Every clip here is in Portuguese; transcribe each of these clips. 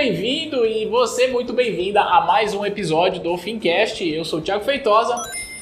Bem-vindo e você muito bem-vinda a mais um episódio do Fincast. Eu sou o Thiago Feitosa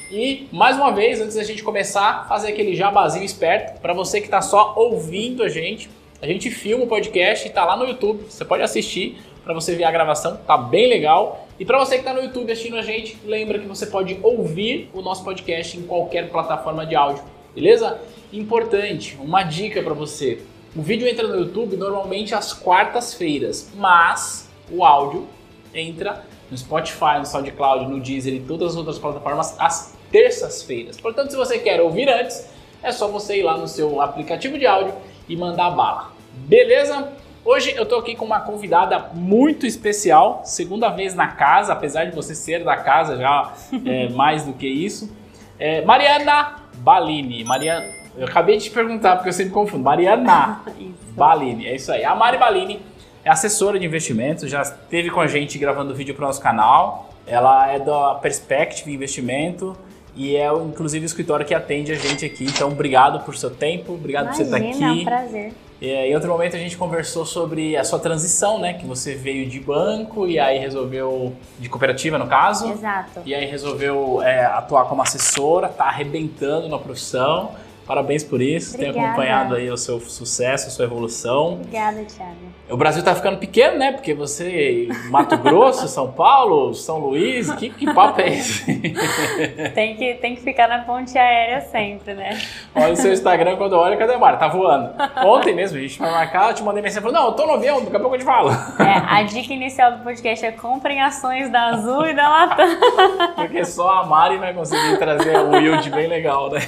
e mais uma vez, antes da gente começar, fazer aquele jabazinho esperto para você que está só ouvindo a gente. A gente filma o podcast e está lá no YouTube. Você pode assistir para você ver a gravação, tá bem legal. E para você que está no YouTube assistindo a gente, lembra que você pode ouvir o nosso podcast em qualquer plataforma de áudio, beleza? Importante, uma dica para você. O vídeo entra no YouTube normalmente às quartas-feiras, mas o áudio entra no Spotify, no SoundCloud, no Deezer e todas as outras plataformas às terças-feiras. Portanto, se você quer ouvir antes, é só você ir lá no seu aplicativo de áudio e mandar bala. Beleza? Hoje eu tô aqui com uma convidada muito especial, segunda vez na casa, apesar de você ser da casa já é, mais do que isso. É, Mariana Balini. Mariana, eu acabei de te perguntar porque eu sempre confundo. Mariana Balini, é isso aí. A Mari Balini é assessora de investimentos, já esteve com a gente gravando vídeo para o nosso canal. Ela é da Perspective Investimento e é inclusive o escritório que atende a gente aqui. Então, obrigado por seu tempo, obrigado Imagina, por você estar aqui. é um prazer. E, em outro momento a gente conversou sobre a sua transição, né? Que você veio de banco e aí resolveu de cooperativa no caso. Exato. E aí resolveu é, atuar como assessora, tá arrebentando na profissão. Parabéns por isso, tem Obrigada. acompanhado aí o seu sucesso, a sua evolução. Obrigada, Thiago. O Brasil tá ficando pequeno, né? Porque você, Mato Grosso, São Paulo, São Luís, que, que papo é esse? Tem que, tem que ficar na ponte aérea sempre, né? Olha o seu Instagram quando olha, cadê a Mara? Tá voando. Ontem mesmo, a gente vai marcar, eu te mandei mensagem, falou, não, eu tô no avião, daqui a pouco eu te falo. É, a dica inicial do podcast é comprem ações da Azul e da Latam. Porque só a Mari vai conseguir trazer um yield bem legal, né?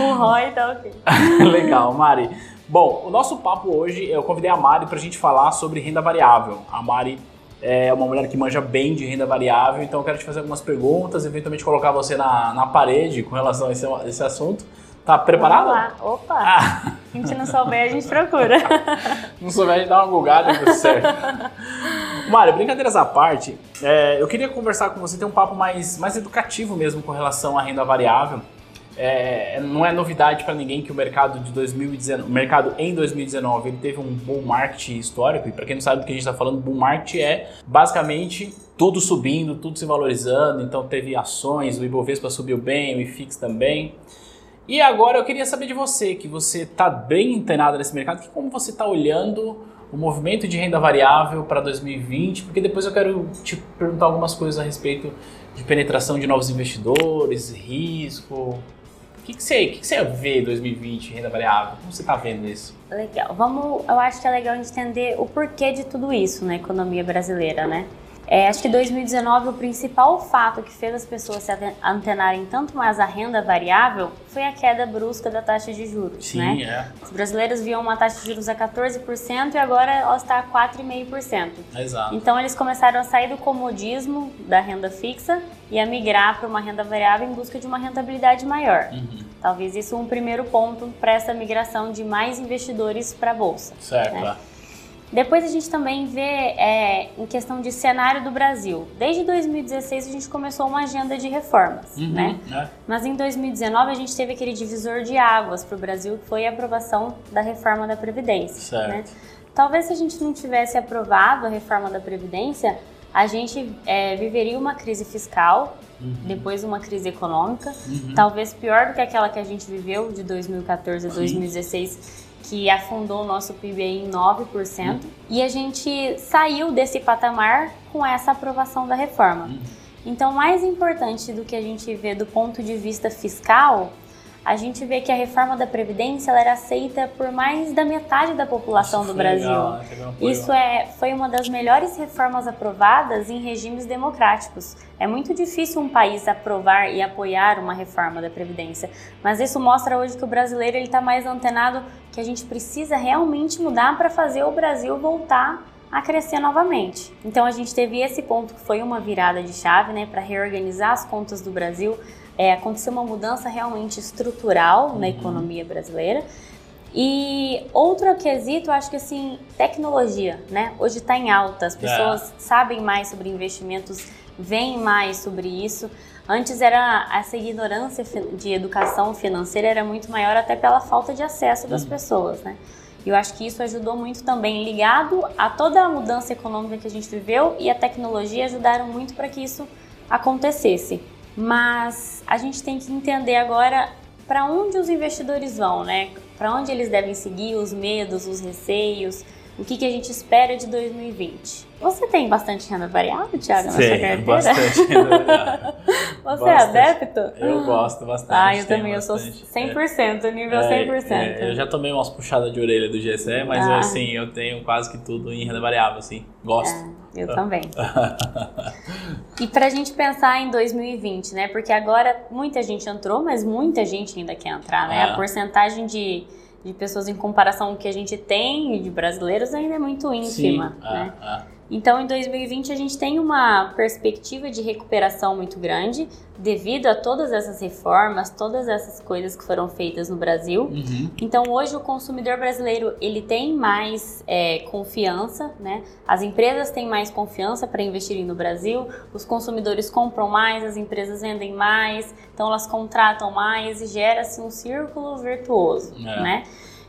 O ROI tá ok. Legal, Mari. Bom, o nosso papo hoje, eu convidei a Mari para a gente falar sobre renda variável. A Mari é uma mulher que manja bem de renda variável, então eu quero te fazer algumas perguntas, eventualmente colocar você na, na parede com relação a esse, esse assunto. Tá preparada? Lá. Opa! Ah, Se a gente não souber, a gente procura. não souber, a gente dá uma gulgada e tudo certo. Mari, brincadeiras à parte, é, eu queria conversar com você, ter um papo mais, mais educativo mesmo com relação à renda variável. É, não é novidade para ninguém que o mercado de 2019, o mercado em 2019, ele teve um bull market histórico. E para quem não sabe do que a gente está falando, bull market é basicamente tudo subindo, tudo se valorizando. Então teve ações, o Ibovespa subiu bem, o IFIX também. E agora eu queria saber de você, que você está bem antenado nesse mercado, que como você está olhando o movimento de renda variável para 2020, porque depois eu quero te perguntar algumas coisas a respeito de penetração de novos investidores, risco. O que, que, você, que, que você vê 2020 renda variável? Como você está vendo isso? Legal. Vamos, eu acho que é legal entender o porquê de tudo isso na economia brasileira, né? É, acho que 2019 o principal fato que fez as pessoas se antenarem tanto mais à renda variável foi a queda brusca da taxa de juros, né? é. Os brasileiros viam uma taxa de juros a 14% e agora ela está a 4,5%. Exato. Então eles começaram a sair do comodismo da renda fixa e a migrar para uma renda variável em busca de uma rentabilidade maior. Uhum, Talvez isso um primeiro ponto para essa migração de mais investidores para a bolsa. certo. É. Depois a gente também vê é, em questão de cenário do Brasil. Desde 2016 a gente começou uma agenda de reformas, Uhum, né? é. Mas em 2019 a gente teve aquele divisor de águas para o Brasil, que foi a aprovação da reforma da Previdência. Certo. né? Talvez se a gente não tivesse aprovado a reforma da Previdência, a gente é, viveria uma crise fiscal, Uhum. depois uma crise econômica, Uhum. talvez pior do que aquela que a gente viveu de 2014 a Sim. 2016, que afundou o nosso PIB em 9%. E a gente saiu desse patamar com essa aprovação da reforma. Uhum. Então, mais importante do que a gente vê do ponto de vista fiscal, a gente vê que a reforma da Previdência era aceita por mais da metade da população Isso do Brasil. legal, apoio. Isso é, foi uma das melhores reformas aprovadas em regimes democráticos. É muito difícil um país aprovar e apoiar uma reforma da Previdência, mas isso mostra hoje que o brasileiro está mais antenado que a gente precisa realmente mudar para fazer o Brasil voltar a crescer novamente. Então a gente teve esse ponto que foi uma virada de chave, né, para reorganizar as contas do Brasil. É, aconteceu uma mudança realmente estrutural uhum. na economia brasileira. E outro quesito, acho que assim, tecnologia, né? Hoje está em alta, as pessoas é. sabem mais sobre investimentos, veem mais sobre isso. Antes era essa ignorância de educação financeira era muito maior até pela falta de acesso das uhum. pessoas, né? E eu acho que isso ajudou muito também, ligado a toda a mudança econômica que a gente viveu e a tecnologia ajudaram muito para que isso acontecesse. Mas a gente tem que entender agora para onde os investidores vão, né? Para onde eles devem seguir, os medos, os receios, o que, que a gente espera de 2020. Você tem bastante renda variável, Thiago, na sua carteira? bastante renda variável. Você é bastante. é adepto? Eu gosto bastante. Ah, eu também, bastante. eu sou 100%, é, nível é, 100%. É, eu já tomei umas puxadas de orelha do GSE, mas ah. assim, eu tenho quase que tudo em renda variável, assim, gosto. É, eu também. e pra gente pensar em 2020, né, porque agora muita gente entrou, mas muita gente ainda quer entrar, né, a ah. porcentagem de de pessoas em comparação com o que a gente tem de brasileiros ainda é muito ínfima, Sim. né? Ah, ah. Então, em 2020, a gente tem uma perspectiva de recuperação muito grande devido a todas essas reformas, todas essas coisas que foram feitas no Brasil. Uhum. Então, hoje o consumidor brasileiro ele tem mais é, confiança, né? As empresas têm mais confiança para investirem no Brasil. Os consumidores compram mais, as empresas vendem mais, então elas contratam mais e gera-se um círculo virtuoso, é. né?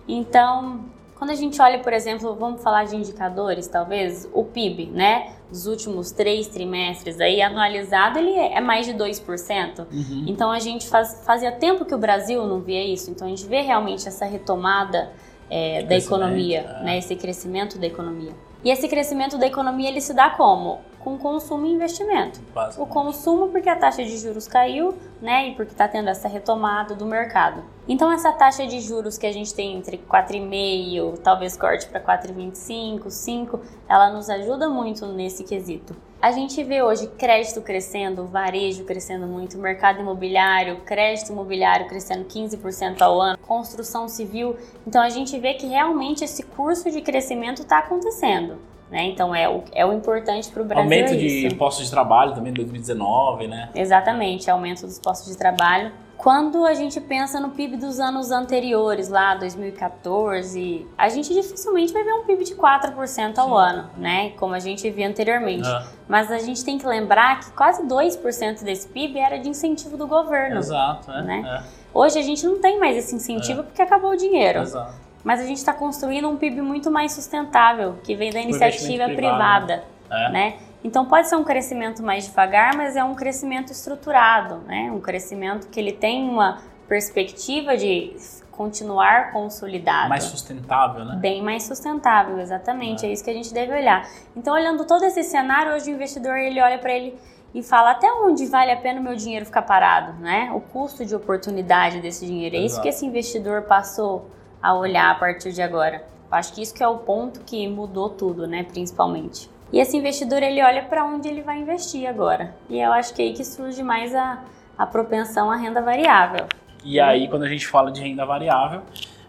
Então, quando a gente olha, por exemplo, vamos falar de indicadores, talvez, o PIB, né, dos últimos três trimestres aí, anualizado, ele é mais de 2%. Uhum. Então, a gente faz, fazia tempo que o Brasil não via isso, então a gente vê realmente essa retomada é, da economia, é. né, esse crescimento da economia. E esse crescimento da economia ele se dá como? Com consumo e investimento. O consumo porque a taxa de juros caiu, né, e porque está tendo essa retomada do mercado. Então essa taxa de juros que a gente tem entre 4,5, talvez corte para 4,25, 5, ela nos ajuda muito nesse quesito. A gente vê hoje crédito crescendo, varejo crescendo muito, mercado imobiliário, crédito imobiliário crescendo 15% ao ano, construção civil. Então a gente vê que realmente esse curso de crescimento está acontecendo. Né? Então é o, é o importante para o Brasil. Aumento é de postos de trabalho também em 2019, né? Exatamente, aumento dos postos de trabalho. Quando a gente pensa no PIB dos anos anteriores, lá 2014, a gente dificilmente vai ver um PIB de 4% ao Sim. ano, né? Como a gente via anteriormente. É. Mas a gente tem que lembrar que quase 2% desse PIB era de incentivo do governo. Exato, é, né? É. Hoje a gente não tem mais esse incentivo é. porque acabou o dinheiro. Exato. Mas a gente está construindo um PIB muito mais sustentável, que vem da iniciativa privada, né? É. Então pode ser um crescimento mais devagar, mas é um crescimento estruturado, né? Um crescimento que ele tem uma perspectiva de continuar consolidado. Mais sustentável, né? Bem mais sustentável, exatamente. É. é isso que a gente deve olhar. Então, olhando todo esse cenário, hoje o investidor ele olha para ele e fala até onde vale a pena o meu dinheiro ficar parado, né? O custo de oportunidade desse dinheiro. É Exato. isso que esse investidor passou a olhar a partir de agora. Eu acho que isso que é o ponto que mudou tudo, né? Principalmente. E esse investidor ele olha para onde ele vai investir agora. E eu acho que é aí que surge mais a, a propensão à renda variável. E aí, quando a gente fala de renda variável,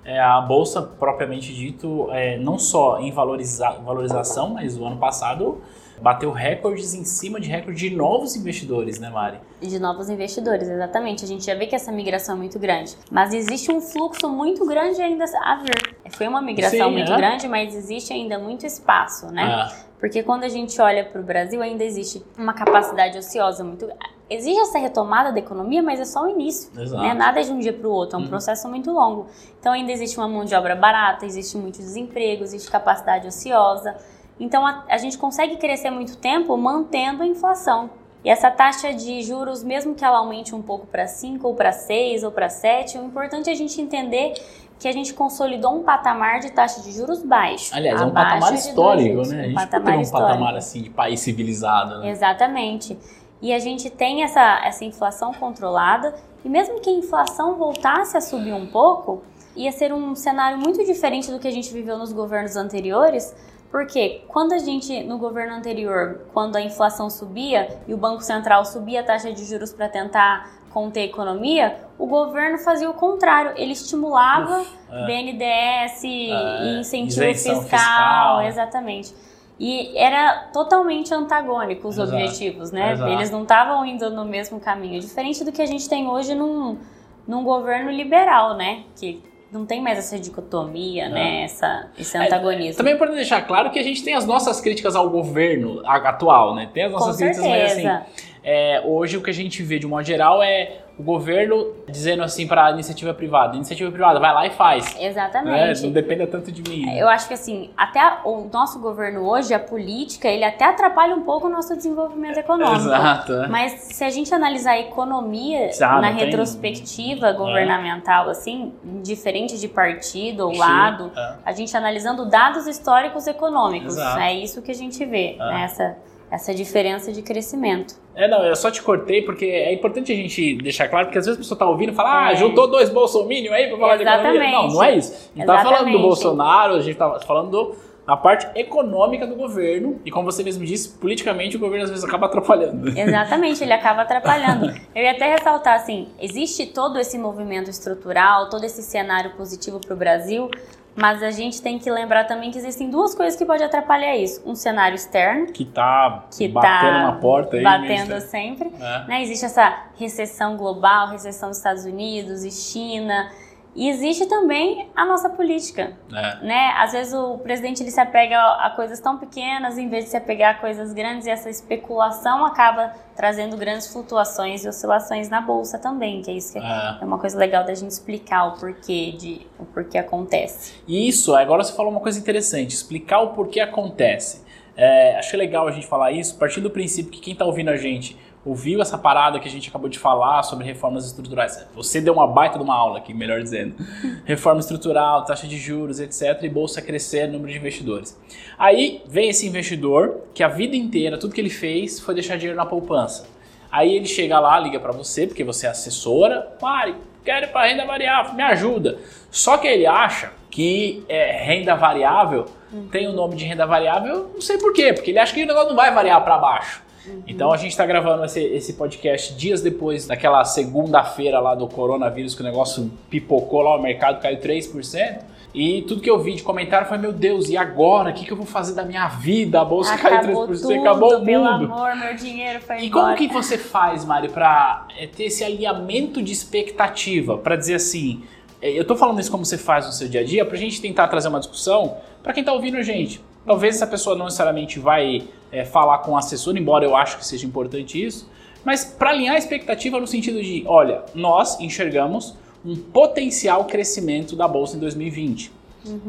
é, a bolsa propriamente dito, é, não só em valoriza valorização, mas o ano passado bateu recordes em cima de recordes de novos investidores, né, Mari? De novos investidores, exatamente. A gente já vê que essa migração é muito grande. Mas existe um fluxo muito grande ainda a vir. Foi uma migração Sim, muito é? grande, mas existe ainda muito espaço, né? É. Porque quando a gente olha para o Brasil, ainda existe uma capacidade ociosa muito. Existe essa retomada da economia, mas é só o início. Né? Nada é de um dia para o outro, é um uhum. processo muito longo. Então ainda existe uma mão de obra barata, existe muito desemprego, existe capacidade ociosa. Então a, a gente consegue crescer muito tempo mantendo a inflação. E essa taxa de juros, mesmo que ela aumente um pouco para 5 ou para 6 ou para 7, o importante é a gente entender que a gente consolidou um patamar de taxa de juros baixo. Aliás, é um patamar histórico, né? A gente um patamar tem um histórico. patamar assim de país civilizado, né? Exatamente. E a gente tem essa, essa inflação controlada, e mesmo que a inflação voltasse a subir um pouco, ia ser um cenário muito diferente do que a gente viveu nos governos anteriores, porque quando a gente, no governo anterior, quando a inflação subia e o Banco Central subia a taxa de juros para tentar conter a economia, o governo fazia o contrário. Ele estimulava Uf, é. BNDES e incentivo fiscal, fiscal, exatamente. E era totalmente antagônico os Exato. objetivos, né? Exato. Eles não estavam indo no mesmo caminho. Diferente do que a gente tem hoje num, num governo liberal, né? Que não tem mais essa dicotomia, né? Essa, esse antagonismo. Também é importante deixar claro que a gente tem as nossas críticas ao governo atual, né? Tem as Com nossas críticas, mas assim, certeza. É, hoje o que a gente vê de um modo geral é o governo dizendo assim para a iniciativa privada, iniciativa privada, vai lá e faz. Né? Exatamente. Não dependa tanto de mim. Eu acho que assim, até o nosso governo hoje, a política, ele até atrapalha um pouco o nosso desenvolvimento econômico. Exato. é. Mas se a gente analisar a economia Ah, na não tem- retrospectiva governamental, assim, diferente de partido ou Sim, lado, é. a gente analisando dados históricos econômicos, Exato. é isso que a gente vê, Ah. né? Essa, diferença de crescimento. É, não, eu só te cortei porque é importante a gente deixar claro, porque às vezes a pessoa tá ouvindo e fala, ah, É. juntou dois bolsominions aí pra falar de economia. Exatamente. Não, não é isso. A gente tá falando do Exatamente. Bolsonaro, a gente tá falando do, da parte econômica do governo, e como você mesmo disse, politicamente o governo às vezes acaba atrapalhando. Exatamente, ele acaba atrapalhando. Eu ia até ressaltar assim, existe todo esse movimento estrutural, todo esse cenário positivo para o Brasil, mas a gente tem que lembrar também que existem duas coisas que podem atrapalhar isso. Um cenário externo, Que tá que batendo tá na porta aí. batendo né? sempre. É. Né? Existe essa recessão global, recessão dos Estados Unidos e China. E existe também a nossa política, É. né? Às vezes o presidente ele se apega a coisas tão pequenas em vez de se apegar a coisas grandes e essa especulação acaba trazendo grandes flutuações e oscilações na bolsa também, que é isso que É. é uma coisa legal da gente explicar o porquê de o porquê acontece. E isso, agora você falou uma coisa interessante, explicar o porquê acontece. É, acho legal a gente falar isso, partindo do princípio que quem está ouvindo a gente ouviu essa parada que a gente acabou de falar sobre reformas estruturais. Você deu uma baita de uma aula aqui, melhor dizendo. Reforma estrutural, taxa de juros, etc. E bolsa crescer, número de investidores. Aí vem esse investidor que a vida inteira, tudo que ele fez foi deixar dinheiro na poupança. Aí ele chega lá, liga para você, porque você é assessora. Mari, quero ir para renda variável, me ajuda. Só que ele acha que é, renda variável tem o nome de renda variável, não sei por quê, porque ele acha que o negócio não vai variar para baixo. Então a gente está gravando esse, esse podcast dias depois daquela segunda-feira lá do coronavírus, que o negócio pipocou lá, o mercado caiu 3%. E tudo que eu vi de comentário foi: meu Deus, e agora? O que, que eu vou fazer da minha vida? A bolsa caiu 3%, tudo, acabou o mundo. pelo amor, meu dinheiro foi E embora. como que você faz, Mari, pra é, ter esse alinhamento de expectativa? Pra dizer assim, é, eu tô falando isso como você faz no seu dia a dia, pra gente tentar trazer uma discussão pra quem tá ouvindo a gente. Talvez essa pessoa não necessariamente vai é, falar com o assessor, embora eu acho que seja importante isso, mas pra alinhar a expectativa no sentido de, olha, nós enxergamos um potencial crescimento da bolsa em 2020.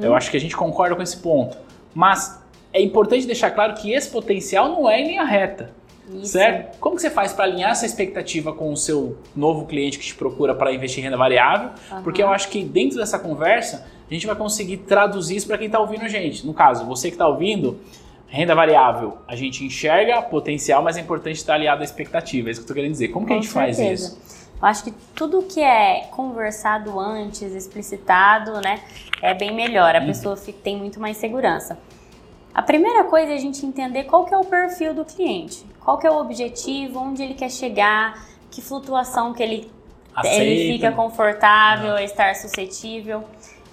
Eu acho que a gente concorda com esse ponto. Mas é importante deixar claro que esse potencial não é em linha reta. Isso. Certo? Como que você faz para alinhar essa expectativa com o seu novo cliente que te procura para investir em renda variável? Aham. Porque eu acho que dentro dessa conversa a gente vai conseguir traduzir isso para quem está ouvindo a gente. No caso, você que está ouvindo, renda variável, a gente enxerga potencial, mas é importante estar aliado à expectativa. É isso que eu estou querendo dizer. Como que a Com gente faz certeza. isso? Eu acho que tudo que é conversado antes, explicitado, né, é bem melhor. A Uhum. pessoa fica- tem muito mais segurança. A primeira coisa é a gente entender qual que é o perfil do cliente, qual que é o objetivo, onde ele quer chegar, que flutuação que ele, Aceita. ele fica confortável, a estar suscetível.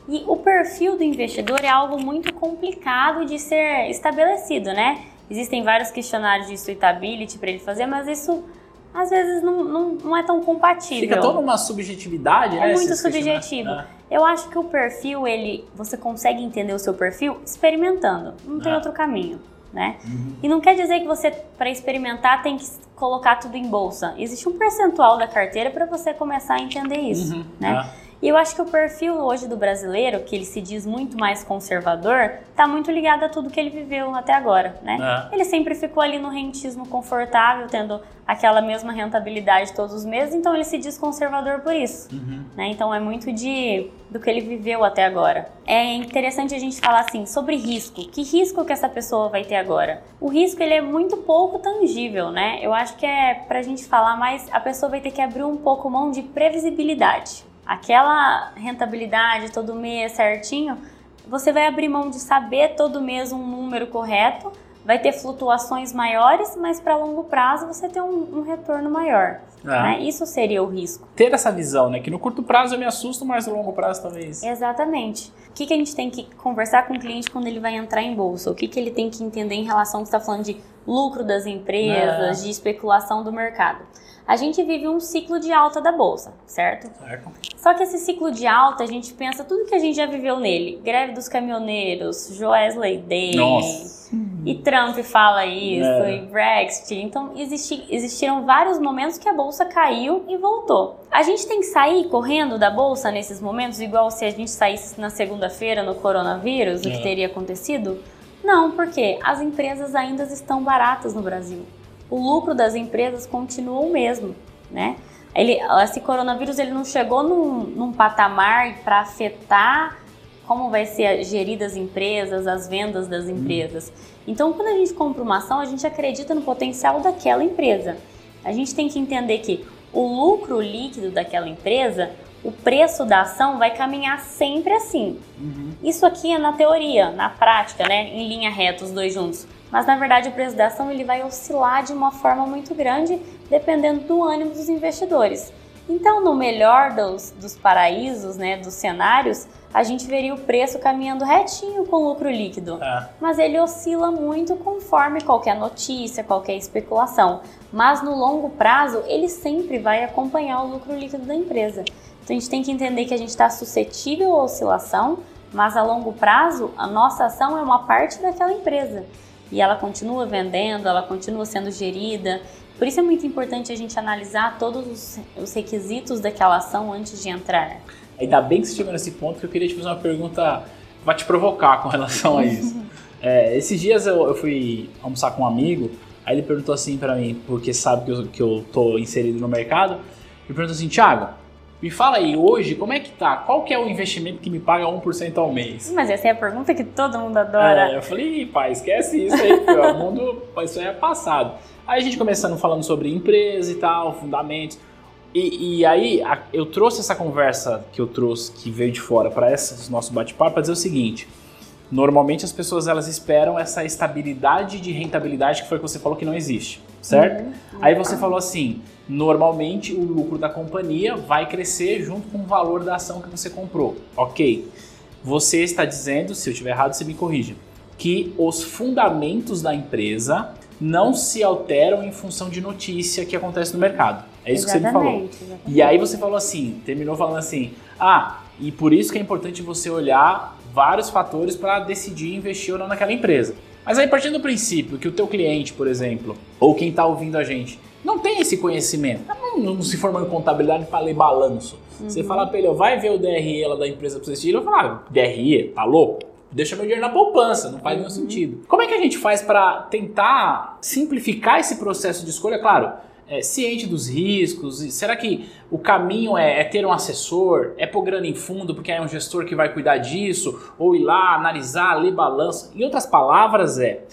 E o perfil do investidor é algo muito complicado de ser estabelecido, né? Existem vários questionários de suitability para ele fazer, mas isso às vezes não, não, não é tão compatível. Fica toda uma subjetividade, É né? muito esses questionários? subjetivo. É. Eu acho que o perfil, ele, você consegue entender o seu perfil experimentando. Não tem Ah. outro caminho, né? Uhum. E não quer dizer que você, para experimentar, tem que colocar tudo em bolsa. Existe um percentual da carteira para você começar a entender isso, Uhum. né? É. E eu acho que o perfil hoje do brasileiro, que ele se diz muito mais conservador, tá muito ligado a tudo que ele viveu até agora, né? É. Ele sempre ficou ali no rentismo confortável, tendo aquela mesma rentabilidade todos os meses, então ele se diz conservador por isso. Uhum. né? Então é muito de do que ele viveu até agora. É interessante a gente falar assim sobre risco. Que risco que essa pessoa vai ter agora? O risco ele é muito pouco tangível, né? Eu acho que é pra gente falar mais, a pessoa vai ter que abrir um pouco mão de previsibilidade. Aquela rentabilidade todo mês certinho, você vai abrir mão de saber todo mês um número correto, vai ter flutuações maiores, mas para longo prazo você tem um, um retorno maior. Ah. Né? Isso seria o risco. Ter essa visão, né? Que no curto prazo eu me assusto, mas no longo prazo talvez. Exatamente. O que, que a gente tem que conversar com o cliente quando ele vai entrar em bolsa? O que, que ele tem que entender em relação ao que você está falando de lucro das empresas, É. de especulação do mercado? A gente vive um ciclo de alta da bolsa, certo? Certo? Só que esse ciclo de alta, a gente pensa tudo que a gente já viveu nele. Greve dos caminhoneiros, Joesley Day. Nossa. E Trump fala isso, É. e Brexit. Então, existi- existiram vários momentos que a bolsa caiu e voltou. A gente tem que sair correndo da bolsa nesses momentos, igual se a gente saísse na segunda-feira no coronavírus, o É. que teria acontecido? Não, porque as empresas ainda estão baratas no Brasil. O lucro das empresas continua o mesmo, né? Ele, esse coronavírus ele não chegou num, num patamar para afetar como vai ser geridas as empresas, as vendas das empresas. Então, quando a gente compra uma ação, a gente acredita no potencial daquela empresa. A gente tem que entender que o lucro líquido daquela empresa, o preço da ação vai caminhar sempre assim. Isso aqui é na teoria, na prática, né, em linha reta os dois juntos. Mas na verdade o preço da ação ele vai oscilar de uma forma muito grande dependendo do ânimo dos investidores. Então, no melhor dos, dos paraísos, né, dos cenários, a gente veria o preço caminhando retinho com o lucro líquido É. mas ele oscila muito conforme qualquer notícia, qualquer especulação. Mas no longo prazo, ele sempre vai acompanhar o lucro líquido da empresa. Então a gente tem que entender que a gente está suscetível à oscilação, mas a longo prazo, a nossa ação é uma parte daquela empresa. E ela continua vendendo, ela continua sendo gerida. Por isso é muito importante a gente analisar todos os, os requisitos daquela ação antes de entrar. Ainda bem que você chegou nesse ponto que eu queria te fazer uma pergunta vai te provocar com relação a isso. É, esses dias eu, eu fui almoçar com um amigo, aí ele perguntou assim pra mim, porque sabe que eu, que eu tô inserido no mercado, ele perguntou assim, Thiago, me fala aí, hoje, como é que tá? Qual que é o investimento que me paga 1% ao mês? Mas essa é a pergunta que todo mundo adora. É, eu falei, "Ih, pai, esquece isso aí, porque o mundo, isso aí é passado. Aí a gente começando falando sobre empresa e tal, fundamentos. E, e aí a- eu trouxe essa conversa que eu trouxe, que veio de fora, para esse nosso bate-papo, para dizer o seguinte. Normalmente as pessoas elas esperam essa estabilidade de rentabilidade que foi que você falou que não existe, certo? Aí você falou assim, normalmente o lucro da companhia vai crescer junto com o valor da ação que você comprou. Ok. Você está dizendo, se eu estiver errado, você me corrija, que os fundamentos da empresa não se alteram em função de notícia que acontece no mercado. É isso que você me falou. Exatamente, exatamente. E aí você falou assim, terminou falando assim, ah, e por isso que é importante você olhar vários fatores para decidir investir ou não naquela empresa. Mas aí partindo do princípio que o teu cliente, por exemplo, ou quem está ouvindo a gente, não tem esse conhecimento, não, não se formou em contabilidade para ler balanço. Você fala para ele, ó, vai ver o DRE lá da empresa para você assistir, ele vai falar, ah, DRE, tá louco? Deixa meu dinheiro na poupança, não faz nenhum sentido. Como é que a gente faz para tentar simplificar esse processo de escolha? Claro, é, ciente dos riscos? Será que o caminho é, é ter um assessor? É pôr grana em fundo porque é um gestor que vai cuidar disso? Ou ir lá, analisar, ler balanço? Em outras palavras, é.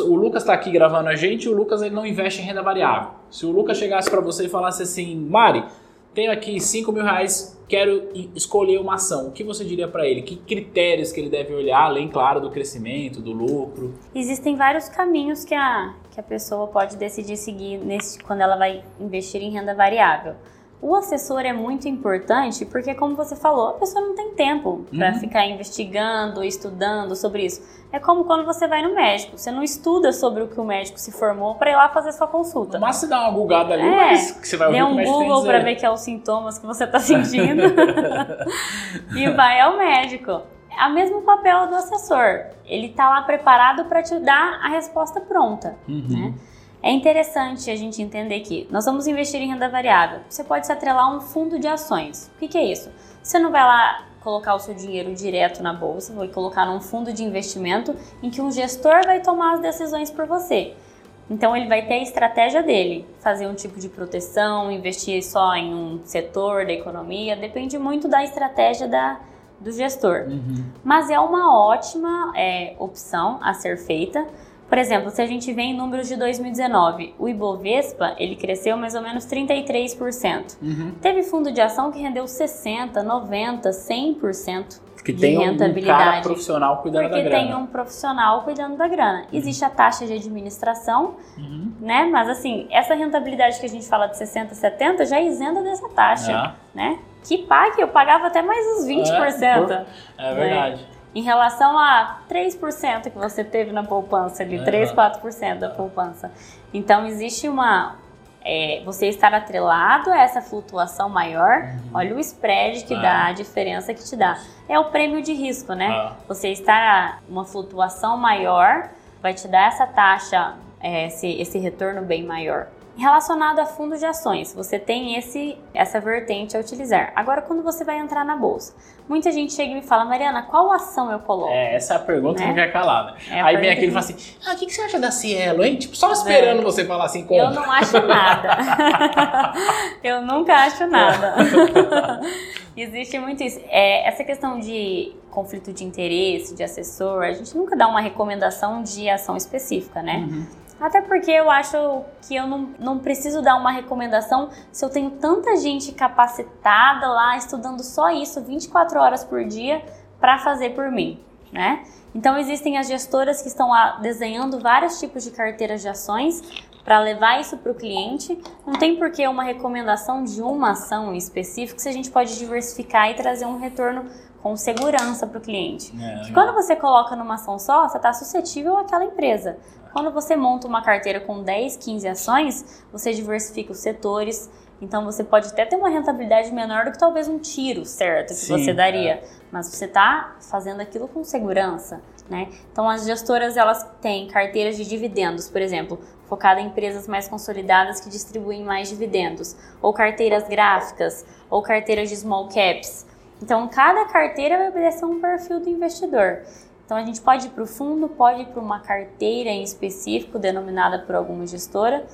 O Lucas está aqui gravando a gente e o Lucas ele não investe em renda variável. Se o Lucas chegasse para você e falasse assim, Mari, tenho aqui 5 mil reais, quero escolher uma ação. O que você diria para ele? Que critérios que ele deve olhar, além, claro, do crescimento, do lucro? Existem vários caminhos que a, que a pessoa pode decidir seguir nesse, quando ela vai investir em renda variável. O assessor é muito importante porque, como você falou, a pessoa não tem tempo para Uhum. ficar investigando, estudando sobre isso. É como quando você vai no médico, você não estuda sobre o que o médico se formou para ir lá fazer sua consulta. Máximo você dá uma gulgada ali, É, mas que você vai ouvir Dê o que o um Google para ver que é os sintomas que você está sentindo e vai ao médico. É o mesmo papel do assessor. Ele tá lá preparado para te dar a resposta pronta. Uhum. né? É interessante a gente entender que nós vamos investir em renda variável. Você pode se atrelar a um fundo de ações. O que, que é isso? Você não vai lá colocar o seu dinheiro direto na bolsa, vai colocar num fundo de investimento em que um gestor vai tomar as decisões por você. Então ele vai ter a estratégia dele, fazer um tipo de proteção, investir só em um setor da economia, depende muito da estratégia da, do gestor. Uhum. Mas é uma ótima é, opção a ser feita. Por exemplo, se a gente vê em números de 2019, o Ibovespa ele cresceu mais ou menos 33%. Uhum. Teve fundo de ação que rendeu 60, 90, 100%. Porque de tem um- um rentabilidade. cara profissional cuidando porque da grana. tem um profissional cuidando da grana. Existe a taxa de administração, Uhum. né? Mas assim, essa rentabilidade que a gente fala de 60, 70 já isenta dessa taxa, É. né? Que pague, eu pagava até mais uns 20%. É, É verdade. Em relação a 3% que você teve na poupança ali, Aham. 3, 4% da poupança. Então existe uma. é, você estar atrelado a essa flutuação maior, Uhum. olha o spread que Ah. dá, a diferença que te dá. É o prêmio de risco, né? Ah. Você estar a uma flutuação maior vai te dar essa taxa, é, esse, esse retorno bem maior. Relacionado a fundos de ações, você tem esse, essa vertente a utilizar. Agora, quando você vai entrar na bolsa, muita gente chega e me fala, Mariana, qual ação eu coloco? É, essa é a pergunta que Né? não quer calar, né? É Aí vem aquele e que- fala assim: ah, o que, que você acha da Cielo, hein? Tipo, só esperando você falar assim, como. Eu não acho nada. eu nunca acho nada. Existe muito isso. É, essa questão de conflito de interesse, de assessor, a gente nunca dá uma recomendação de ação específica, né? Uhum. Até porque eu acho que eu não, não preciso dar uma recomendação se eu tenho tanta gente capacitada lá estudando só isso 24 horas por dia para fazer por mim, né? Então existem as gestoras que estão lá desenhando vários tipos de carteiras de ações para levar isso para o cliente. Não tem por que uma recomendação de uma ação em específico se a gente pode diversificar e trazer um retorno com segurança para o cliente. É, Que quando você coloca numa ação só, você está suscetível àquela empresa. Quando você monta uma carteira com 10, 15 ações, você diversifica os setores. Então você pode até ter uma rentabilidade menor do que talvez um tiro certo que Sim, você daria. Mas você está fazendo aquilo com segurança, né? Então as gestoras elas têm carteiras de dividendos, por exemplo, focada em empresas mais consolidadas que distribuem mais dividendos, ou carteiras gráficas, ou carteiras de small caps. Então cada carteira vai obedecer um perfil do investidor. Então a gente pode ir para o fundo, pode ir para uma carteira em específico, denominada por alguma gestora,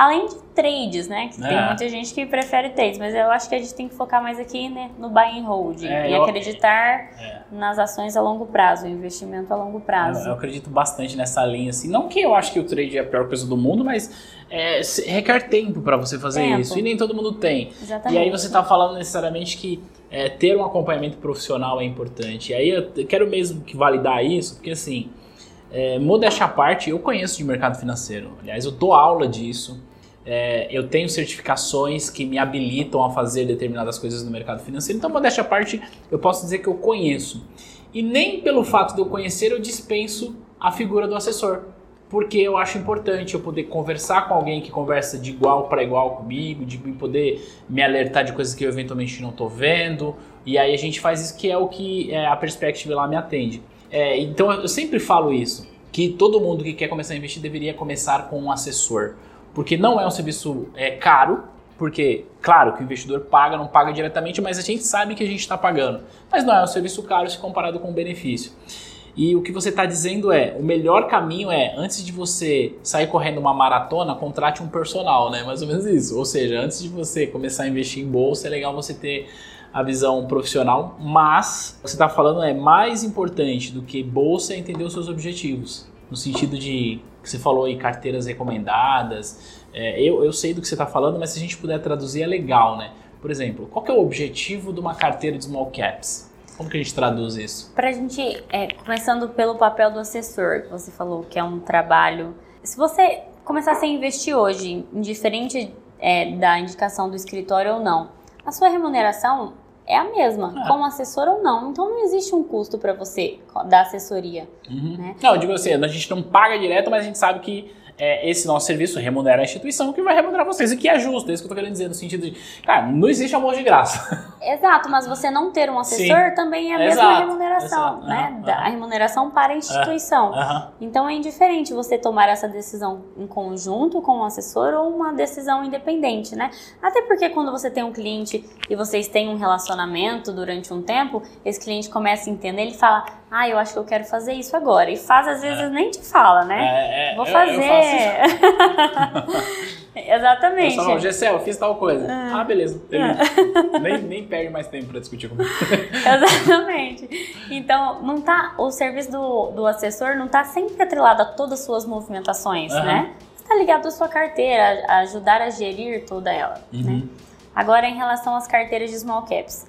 além de trades, né? Que tem É. muita gente que prefere trades, mas eu acho que a gente tem que focar mais aqui né, no buy and hold É, e eu- acreditar É. nas ações a longo prazo, o investimento a longo prazo. Eu, eu acredito bastante nessa linha, assim. Não que eu acho que o trade é a pior coisa do mundo, mas é, requer tempo para você fazer Tempo. isso. E nem todo mundo tem. Exatamente. E aí você tá falando necessariamente que é, ter um acompanhamento profissional é importante. E aí eu quero mesmo que validar isso, porque assim, é, modéstia à parte, eu conheço de mercado financeiro. Aliás, eu dou aula disso. É, eu tenho certificações que me habilitam a fazer determinadas coisas no mercado financeiro. Então, modéstia à parte, eu posso dizer que eu conheço. E nem pelo fato de eu conhecer, eu dispenso a figura do assessor. Porque eu acho importante eu poder conversar com alguém que conversa de igual para igual comigo, de poder me alertar de coisas que eu eventualmente não estou vendo. E aí a gente faz isso que é o que é, a perspectiva lá me atende. É, então eu sempre falo isso, que todo mundo que quer começar a investir deveria começar com um assessor. Porque não é um serviço é, caro, porque, claro, que o investidor paga, não paga diretamente, mas a gente sabe que a gente está pagando. Mas não é um serviço caro se comparado com o benefício. E o que você está dizendo é, o melhor caminho é, antes de você sair correndo uma maratona, contrate um personal, né? Mais ou menos isso. Ou seja, antes de você começar a investir em bolsa, é legal você ter a visão profissional, mas você está falando é mais importante do que bolsa é entender os seus objetivos. No sentido de, você falou aí, carteiras recomendadas. É, eu, eu sei do que você está falando, mas se a gente puder traduzir é legal, né? Por exemplo, qual é o objetivo de uma carteira de small caps? Como que a gente traduz isso? Pra gente, é, começando pelo papel do assessor, que você falou que é um trabalho. Se você começasse a investir hoje, indiferente é, da indicação do escritório ou não, a sua remuneração é a mesma, Ah. como assessor ou não. Então não existe um custo para você da assessoria. Uhum. Né? Não, eu digo assim, a gente não paga direto, mas a gente sabe que é, esse nosso serviço remunera a instituição que vai remunerar vocês, e que é justo, é isso que eu tô querendo dizer, no sentido de, cara, não existe almoço de graça. Exato, mas você não ter um assessor também é a mesma Exato, remuneração, exato. né? Aham. A remuneração para a instituição. Aham. Então é indiferente você tomar essa decisão em conjunto com o assessor ou uma decisão independente, né? Até porque quando você tem um cliente e vocês têm um relacionamento durante um tempo, esse cliente começa a entender, ele fala, ah, eu acho que eu quero fazer isso agora. E faz, às vezes, nem te fala, né? É, é, Vou eu- fazer. Eu isso. Exatamente. Eu falo, Gessel, eu fiz tal coisa. Ah, beleza. beleza. nem, nem perde mais tempo pra discutir comigo. Exatamente. Então, não tá, o serviço do, do assessor não está sempre atrelado a todas as suas movimentações, Aham. né? Está ligado à sua carteira, a ajudar a gerir toda ela. Uhum. Né? Agora, em relação às carteiras de small caps.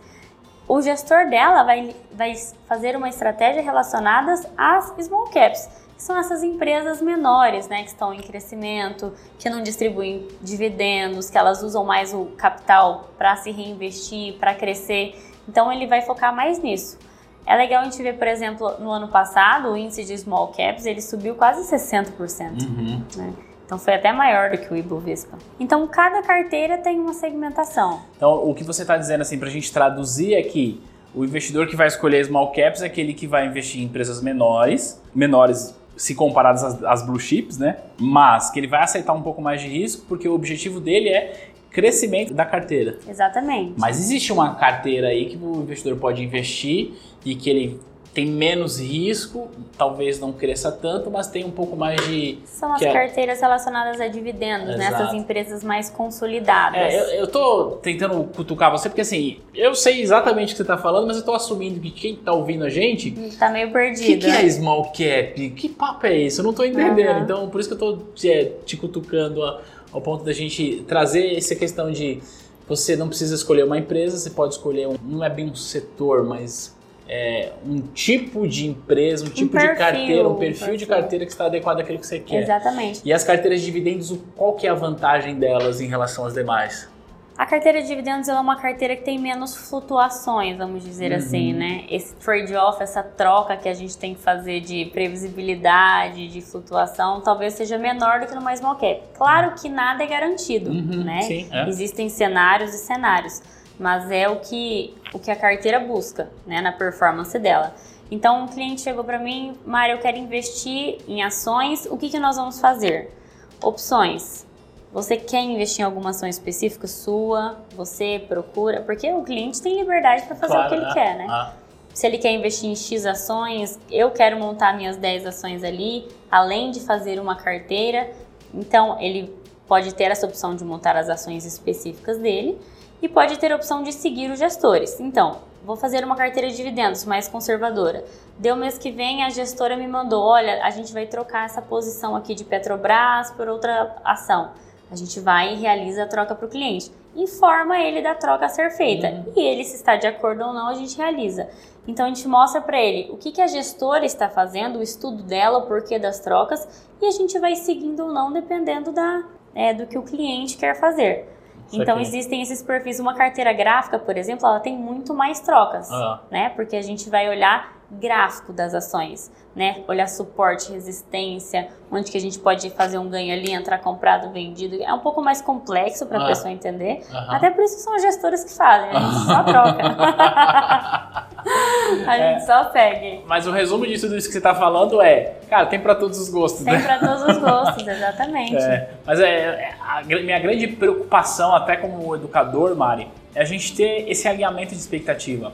o gestor dela vai, vai fazer uma estratégia relacionada às small caps, que são essas empresas menores, né, que estão em crescimento, que não distribuem dividendos, que elas usam mais o capital para se reinvestir, para crescer. Então ele vai focar mais nisso. É legal a gente ver, por exemplo, no ano passado, o índice de small caps ele subiu quase 60%. Uhum. Né? Então foi até maior do que o Ibovespa. Então cada carteira tem uma segmentação. Então o que você está dizendo assim para a gente traduzir é que o investidor que vai escolher small caps é aquele que vai investir em empresas menores, menores se comparadas às, às blue chips, né? Mas que ele vai aceitar um pouco mais de risco porque o objetivo dele é crescimento da carteira. Exatamente. Mas existe uma carteira aí que o investidor pode investir e que ele tem menos risco, talvez não cresça tanto, mas tem um pouco mais de. São as é... carteiras relacionadas a dividendos, nessas né? empresas mais consolidadas. É, eu, eu tô tentando cutucar você, porque assim, eu sei exatamente o que você tá falando, mas eu tô assumindo que quem tá ouvindo a gente. Tá meio perdido. O que, que, é small cap? Que papo é esse? Eu não tô entendendo. Uhum. Então, por isso que eu tô é, te cutucando a, ao ponto da gente trazer essa questão de. Você não precisa escolher uma empresa, você pode escolher um, não é bem um setor, mas é, um tipo de empresa, um tipo um perfil, de carteira, um perfil, perfil, de carteira que está adequado àquilo que você quer. Exatamente. E as carteiras de dividendos, qual que é a vantagem delas em relação às demais? A carteira de dividendos é uma carteira que tem menos flutuações, vamos dizer assim, uhum. assim, né? Esse trade-off, essa troca que a gente tem que fazer de previsibilidade, de flutuação, talvez seja menor do que no mais small cap. Claro que nada é garantido, uhum, né? Sim, é. Existem cenários e cenários mas é o que, o que a carteira busca, né, na performance dela. Então, um cliente chegou para mim, Mário, eu quero investir em ações, o que, que nós vamos fazer? Opções. Você quer investir em alguma ação específica sua? Você procura? Porque o cliente tem liberdade para fazer claro, o que ele né? quer, né? Ah. Se ele quer investir em X ações, eu quero montar minhas 10 ações ali, além de fazer uma carteira. Então, ele pode ter essa opção de montar as ações específicas dele e pode ter a opção de seguir os gestores. Então, vou fazer uma carteira de dividendos mais conservadora. Deu mês que vem, a gestora me mandou: olha, a gente vai trocar essa posição aqui de Petrobras por outra ação. A gente vai e realiza a troca para o cliente. Informa ele da troca a ser feita. Uhum. E ele, se está de acordo ou não, a gente realiza. Então a gente mostra para ele o que, que a gestora está fazendo, o estudo dela, o porquê das trocas, e a gente vai seguindo ou não, dependendo da, é, do que o cliente quer fazer. Então existem esses perfis. Uma carteira gráfica, por exemplo, ela tem muito mais trocas, ah. né? Porque a gente vai olhar gráfico das ações, né? Olhar suporte, resistência, onde que a gente pode fazer um ganho ali, entrar comprado, vendido. É um pouco mais complexo para a ah. pessoa entender. Até por isso são as gestoras que fazem, a gente só troca. a gente é, só segue. Mas o resumo disso tudo isso que você está falando é, cara, tem para todos os gostos, tem né? Tem para todos os gostos, exatamente. É, mas é, é, a minha grande preocupação, até como educador, Mari, é a gente ter esse alinhamento de expectativa.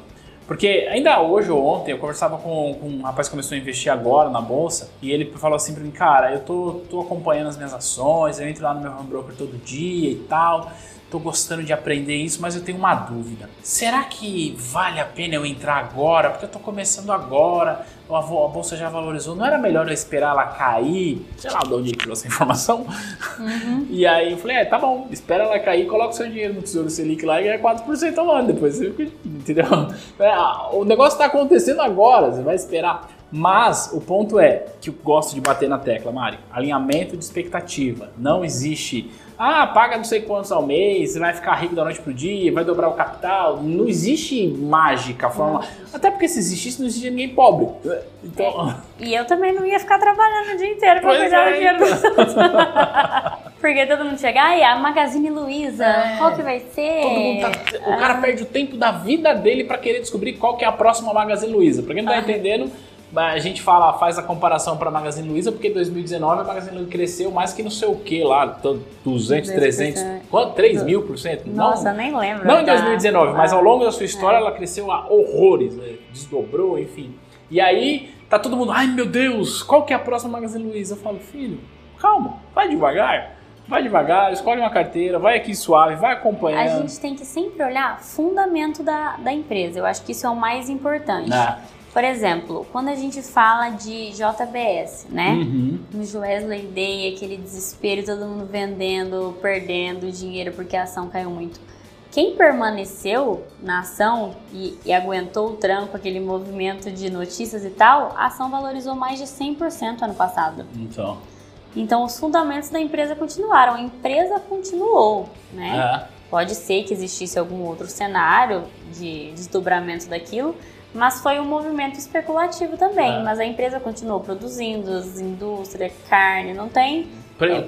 Porque ainda hoje ou ontem eu conversava com, com, um rapaz que começou a investir agora na bolsa e ele falou assim pra mim, cara, eu tô, tô acompanhando as minhas ações, eu entro lá no meu home broker todo dia e tal, tô gostando de aprender isso, mas eu tenho uma dúvida. Será que vale a pena eu entrar agora? Porque eu tô começando agora, a bolsa já valorizou, não era melhor eu esperar ela cair? Sei lá de onde ele tirou essa informação. Uhum. E aí eu falei, é, tá bom, espera ela cair, coloca o seu dinheiro no Tesouro Selic lá e ganha 4% ao ano. Depois você entendeu? É, o negócio tá acontecendo agora, você vai esperar. Mas o ponto é que eu gosto de bater na tecla, Mari. Alinhamento de expectativa. Não existe ah, paga não sei quantos ao mês, você vai ficar rico da noite pro dia, vai dobrar o capital. Não existe mágica, forma. Até porque se existisse, não existia ninguém pobre. Então... É. E eu também não ia ficar trabalhando o dia inteiro pra cuidar é, do dinheiro dos então. outros. porque todo mundo chega, ai, a Magazine Luiza, é. qual que vai ser? Todo mundo tá... O cara ah. perde o tempo da vida dele para querer descobrir qual que é a próxima Magazine Luiza. Pra quem não tá ah. entendendo a gente fala, faz a comparação para a Magazine Luiza, porque em 2019 a Magazine Luiza cresceu mais que não sei o que lá, 200, 300, quanto? 3 mil por cento? Nossa, não, nem lembro. Não em 2019, mas ao longo da sua história é. ela cresceu a horrores, né? desdobrou, enfim. E aí tá todo mundo, ai meu Deus, qual que é a próxima Magazine Luiza? Eu falo, filho, calma, vai devagar. Vai devagar, escolhe uma carteira, vai aqui suave, vai acompanhando. A gente tem que sempre olhar fundamento da, da empresa. Eu acho que isso é o mais importante. Ah. Por exemplo, quando a gente fala de JBS, né? Uhum. No Wesley Day, aquele desespero, todo mundo vendendo, perdendo dinheiro porque a ação caiu muito. quem permaneceu na ação e, e, aguentou o tranco, aquele movimento de notícias e tal, a ação valorizou mais de 100% ano passado. Então. Então, os fundamentos da empresa continuaram, a empresa continuou, né? É. Pode ser que existisse algum outro cenário de desdobramento daquilo, mas foi um movimento especulativo também. É. Mas a empresa continuou produzindo, as indústrias, carne, não tem.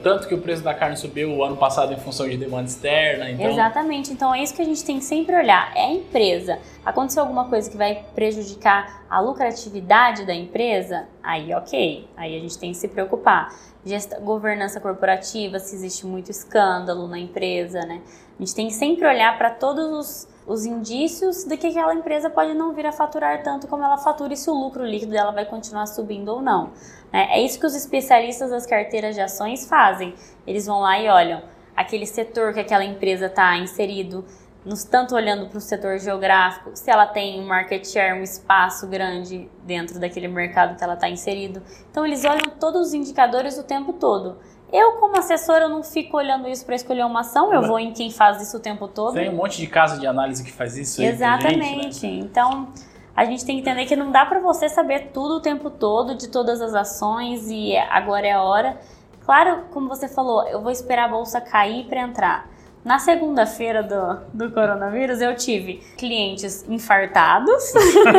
Tanto que o preço da carne subiu o ano passado em função de demanda externa. Então... Exatamente. Então é isso que a gente tem que sempre olhar. É a empresa. Aconteceu alguma coisa que vai prejudicar a lucratividade da empresa? Aí, ok. Aí a gente tem que se preocupar. Gesta, governança corporativa, se existe muito escândalo na empresa, né? A gente tem que sempre olhar para todos os os indícios de que aquela empresa pode não vir a faturar tanto como ela fatura e se o lucro líquido dela vai continuar subindo ou não. É, é isso que os especialistas das carteiras de ações fazem. Eles vão lá e olham aquele setor que aquela empresa está inserido, nos tanto olhando para o setor geográfico, se ela tem um market share, um espaço grande dentro daquele mercado que ela está inserido. Então eles olham todos os indicadores o tempo todo. Eu, como assessora, eu não fico olhando isso para escolher uma ação, eu vou em quem faz isso o tempo todo. Tem um monte de casa de análise que faz isso. Exatamente. Gente, né? Então, a gente tem que entender que não dá para você saber tudo o tempo todo de todas as ações e agora é a hora. Claro, como você falou, eu vou esperar a bolsa cair para entrar. Na segunda-feira do, do coronavírus, eu tive clientes infartados,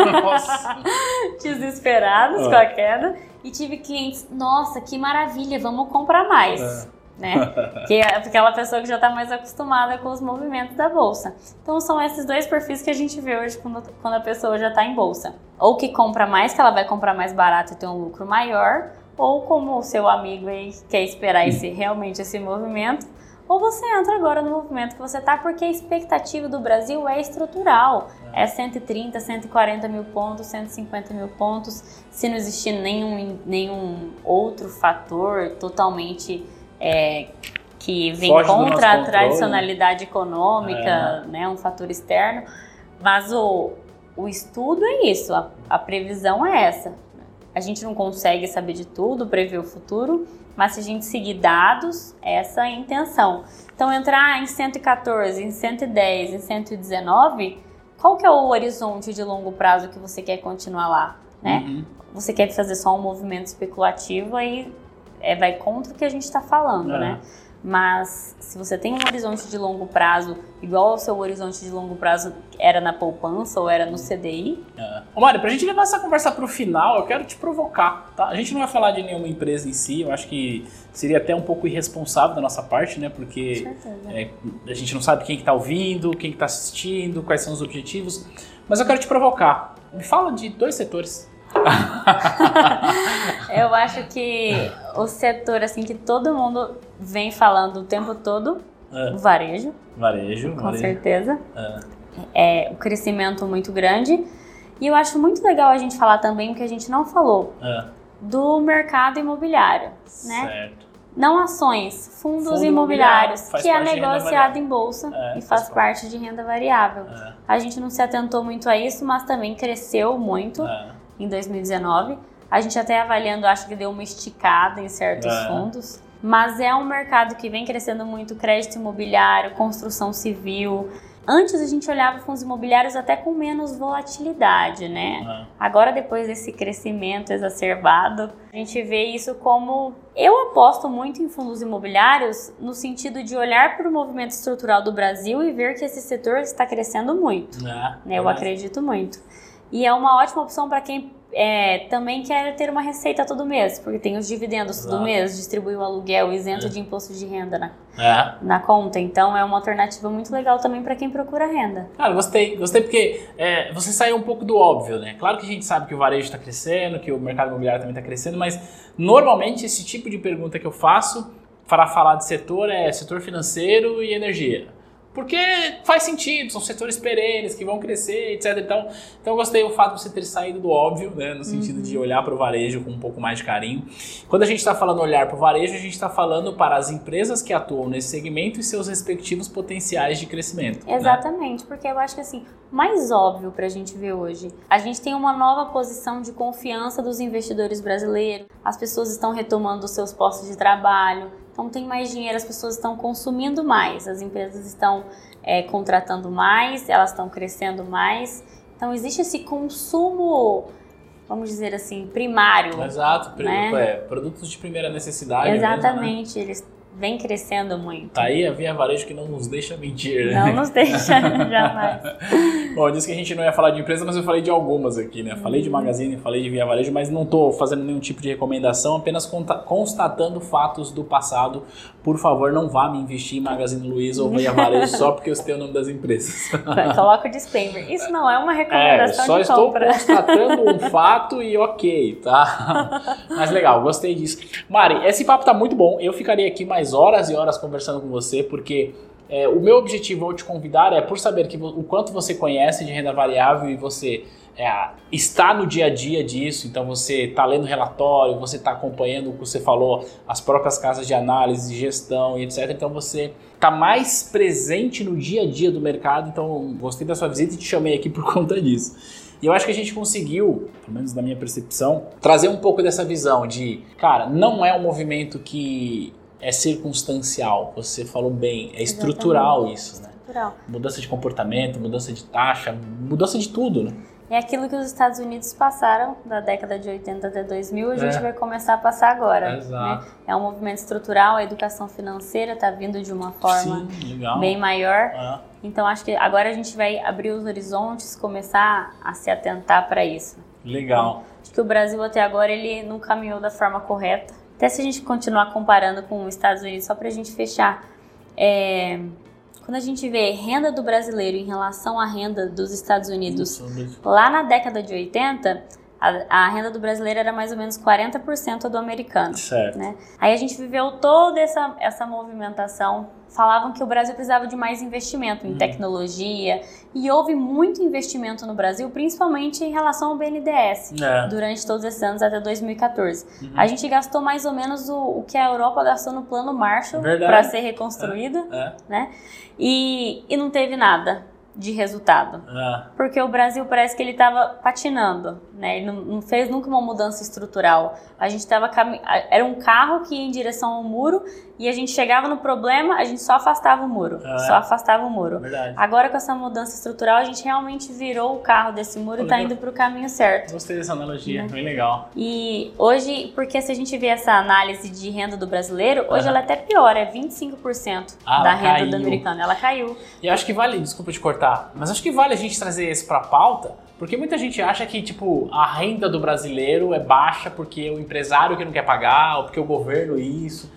desesperados com a ah. queda, e tive clientes, nossa, que maravilha, vamos comprar mais. É. Né? que é aquela pessoa que já está mais acostumada com os movimentos da bolsa. Então são esses dois perfis que a gente vê hoje quando, quando a pessoa já está em bolsa. Ou que compra mais, que ela vai comprar mais barato e ter um lucro maior, ou como o seu amigo aí quer esperar esse, realmente esse movimento, ou você entra agora no movimento que você está, porque a expectativa do Brasil é estrutural. É 130, 140 mil pontos, 150 mil pontos. Se não existir nenhum, nenhum outro fator totalmente é, que vem Foge contra a tradicionalidade econômica, é. né, um fator externo. Mas o, o estudo é isso, a, a previsão é essa. A gente não consegue saber de tudo, prever o futuro, mas se a gente seguir dados, essa é a intenção. Então, entrar em 114, em 110, em 119, qual que é o horizonte de longo prazo que você quer continuar lá, né? Uhum. Você quer fazer só um movimento especulativo, aí é, vai contra o que a gente está falando, é. né? Mas se você tem um horizonte de longo prazo, igual ao seu horizonte de longo prazo era na poupança ou era no CDI. É. Ô Mário, pra gente levar essa conversa pro final, eu quero te provocar, tá? A gente não vai falar de nenhuma empresa em si, eu acho que seria até um pouco irresponsável da nossa parte, né? Porque é, a gente não sabe quem que tá ouvindo, quem que tá assistindo, quais são os objetivos. Mas eu quero te provocar. Me fala de dois setores eu acho que o setor assim que todo mundo vem falando o tempo todo, é. o varejo. Varejo, com varejo. certeza. É. é o crescimento muito grande. E eu acho muito legal a gente falar também o que a gente não falou é. do mercado imobiliário, né? Certo. Não ações, fundos Fundo imobiliários, que é negociado em bolsa é, e faz, faz parte de renda variável. É. A gente não se atentou muito a isso, mas também cresceu muito. É em 2019. A gente até avaliando, acho que deu uma esticada em certos é. fundos. Mas é um mercado que vem crescendo muito, crédito imobiliário, construção civil. Antes a gente olhava fundos imobiliários até com menos volatilidade, né? Uhum. Agora, depois desse crescimento exacerbado, a gente vê isso como. Eu aposto muito em fundos imobiliários no sentido de olhar para o movimento estrutural do Brasil e ver que esse setor está crescendo muito. É, né? Eu acredito muito. E é uma ótima opção para quem é, também quer ter uma receita todo mês, porque tem os dividendos Exato. todo mês, distribui o aluguel isento é. de imposto de renda na, é. na conta. Então é uma alternativa muito legal também para quem procura renda. Cara, gostei, gostei porque é, você saiu um pouco do óbvio, né? Claro que a gente sabe que o varejo está crescendo, que o mercado imobiliário também está crescendo, mas normalmente esse tipo de pergunta que eu faço para falar de setor é setor financeiro e energia. Porque faz sentido, são setores perenes que vão crescer, etc. Então, então eu gostei do fato de você ter saído do óbvio, né, no sentido uhum. de olhar para o varejo com um pouco mais de carinho. Quando a gente está falando olhar para o varejo, a gente está falando para as empresas que atuam nesse segmento e seus respectivos potenciais de crescimento. Né? Exatamente, né? porque eu acho que assim, mais óbvio para a gente ver hoje, a gente tem uma nova posição de confiança dos investidores brasileiros, as pessoas estão retomando os seus postos de trabalho, Então tem mais dinheiro, as pessoas estão consumindo mais, as empresas estão é, contratando mais, elas estão crescendo mais. Então existe esse consumo, vamos dizer assim, primário. Exato, né? é, produtos de primeira necessidade. Exatamente, Mesmo, né? eles vem crescendo muito. Tá aí a Via Varejo que não nos deixa mentir, né? Não nos deixa, jamais. Bom, eu disse que a gente não ia falar de empresa, mas eu falei de algumas aqui, né? Falei de Magazine, falei de Via Varejo, mas não tô fazendo nenhum tipo de recomendação, apenas constatando fatos do passado. Por favor, não vá me investir em Magazine Luiza ou Via Varejo só porque eu sei o nome das empresas. Coloca o disclaimer. Isso não é uma recomendação é, só de estou compra. constatando um fato e ok, tá? Mas legal, gostei disso. Mari, esse papo tá muito bom. Eu ficaria aqui mais horas e horas conversando com você, porque é, o meu objetivo ao te convidar é por saber que o quanto você conhece de renda variável e você é, está no dia a dia disso, então você está lendo relatório, você está acompanhando o que você falou, as próprias casas de análise, gestão e etc. Então você está mais presente no dia a dia do mercado. Então gostei da sua visita e te chamei aqui por conta disso. E eu acho que a gente conseguiu, pelo menos na minha percepção, trazer um pouco dessa visão de, cara, não é um movimento que é circunstancial. Você falou bem, é estrutural Exatamente. isso, né? Estrutural. Mudança de comportamento, mudança de taxa, mudança de tudo, né? É aquilo que os Estados Unidos passaram da década de 80 até 2000, a gente é. vai começar a passar agora. Exato. Né? É um movimento estrutural, a educação financeira está vindo de uma forma Sim, bem maior. É. Então acho que agora a gente vai abrir os horizontes, começar a se atentar para isso. Legal. Acho que o Brasil até agora ele não caminhou da forma correta. Até se a gente continuar comparando com os Estados Unidos, só para a gente fechar, é, quando a gente vê renda do brasileiro em relação à renda dos Estados Unidos, lá na década de 80, a, a, renda do brasileiro era mais ou menos 40% do americano. Certo. Né? Aí a gente viveu toda essa, essa movimentação. Falavam que o Brasil precisava de mais investimento em uhum. tecnologia. E houve muito investimento no Brasil, principalmente em relação ao BNDES, é. durante todos esses anos até 2014. Uhum. A gente gastou mais ou menos o, o que a Europa gastou no plano Marshall para ser reconstruída. É. É. Né? E, e não teve nada de resultado. É. Porque o Brasil parece que ele estava patinando, né? Ele não, não, fez nunca uma mudança estrutural. A gente estava era um carro que ia em direção ao muro e a gente chegava no problema, a gente só afastava o muro, é. só afastava o muro. Verdade. Agora com essa mudança estrutural, a gente realmente virou o carro desse muro e está indo para o caminho certo. Gostei dessa analogia, né? bem legal. E hoje, porque se a gente vê essa análise de renda do brasileiro, hoje uhum. ela até pior, é 25% ah, da renda caiu. do americano, ela caiu. E acho que vale, desculpa te cortar, mas acho que vale a gente trazer isso para pauta, porque muita gente acha que, tipo, a renda do brasileiro é baixa porque o empresário que não quer pagar, ou porque o governo isso.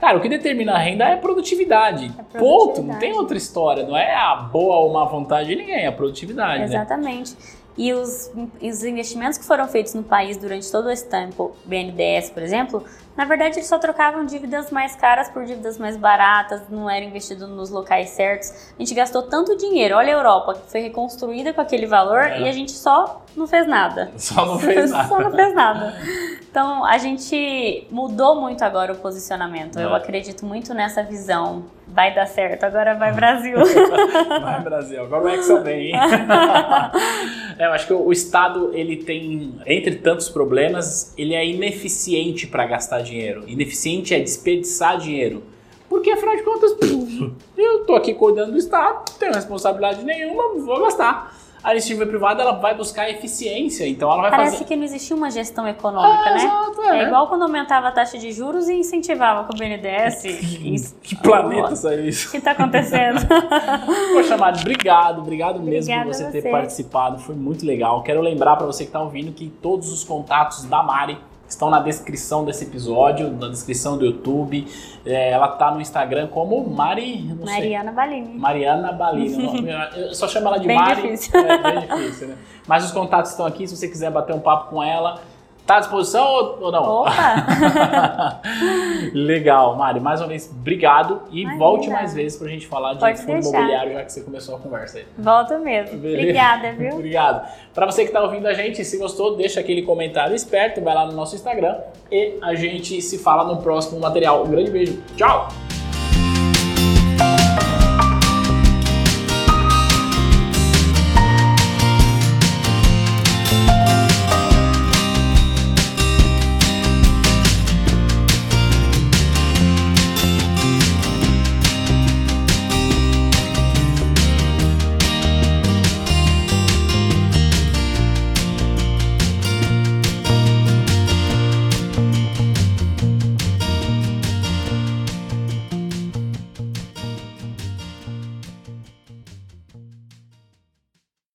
Cara, o que determina a renda é produtividade. É produtividade. Ponto. Não tem outra história. Não é a boa ou má vontade de ninguém, é a produtividade. Exatamente. Né? E os, os investimentos que foram feitos no país durante todo esse tempo, BNDES, por exemplo, na verdade eles só trocavam dívidas mais caras por dívidas mais baratas, não era investido nos locais certos. A gente gastou tanto dinheiro. Olha a Europa, que foi reconstruída com aquele valor É. e a gente só não fez nada. Só não fez nada. Só não fez nada. Então a gente mudou muito agora o posicionamento. Eu É. acredito muito nessa visão. Vai dar certo, agora vai Brasil. Vai, Brasil. Agora o Hexa vem, hein? é, eu acho que o Estado, ele tem, entre tantos problemas, ele é ineficiente para gastar dinheiro. Ineficiente é desperdiçar dinheiro. Porque, afinal de contas, eu tô aqui cuidando do Estado, não tenho responsabilidade nenhuma, vou gastar. A iniciativa privada, ela vai buscar eficiência, então ela vai Parece fazer... que não existia uma gestão econômica, É, né? exato, é. É igual quando aumentava a taxa de juros e incentivava com o BNDES. e- Que planeta saiu isso? O que está acontecendo? Poxa, Mari, obrigado, obrigado mesmo por Obrigada você a ter você. participado, foi muito legal. Quero lembrar para você que está ouvindo que todos os contatos da Mari estão na descrição desse episódio, na descrição do YouTube. É, ela tá no Instagram como Mari, não sei, Mariana Balini. Mariana Balini. Eu só chamo ela de Bem Mari. difícil. É bem difícil, né? Mas os contatos estão aqui, se você quiser bater um papo com ela. Tá à disposição ou, ou não? Opa! Legal, Mari. Mais uma vez, obrigado. E Imagina. volte mais vezes pra gente falar de Pode fundo deixar. imobiliário, já que você começou a conversa aí. Volta mesmo. Beleza? Obrigada, viu? Obrigado. Para você que está ouvindo a gente, se gostou, deixa aquele comentário esperto, vai lá no nosso Instagram e a gente se fala no próximo material. Um grande beijo. Tchau!